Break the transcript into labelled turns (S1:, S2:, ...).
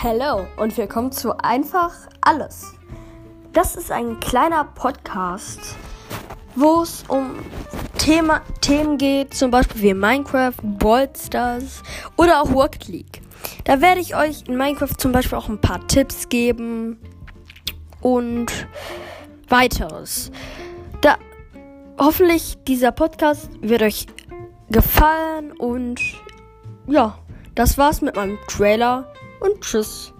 S1: Hallo und willkommen zu Einfach Alles. Das ist ein kleiner Podcast, wo es um Thema, Themen geht, zum Beispiel wie Minecraft, Ballstars oder auch Rocket League. Da werde ich euch in Minecraft zum Beispiel auch ein paar Tipps geben und weiteres. Da hoffentlich dieser Podcast wird euch gefallen und ja, das war's mit meinem Trailer und tschüss.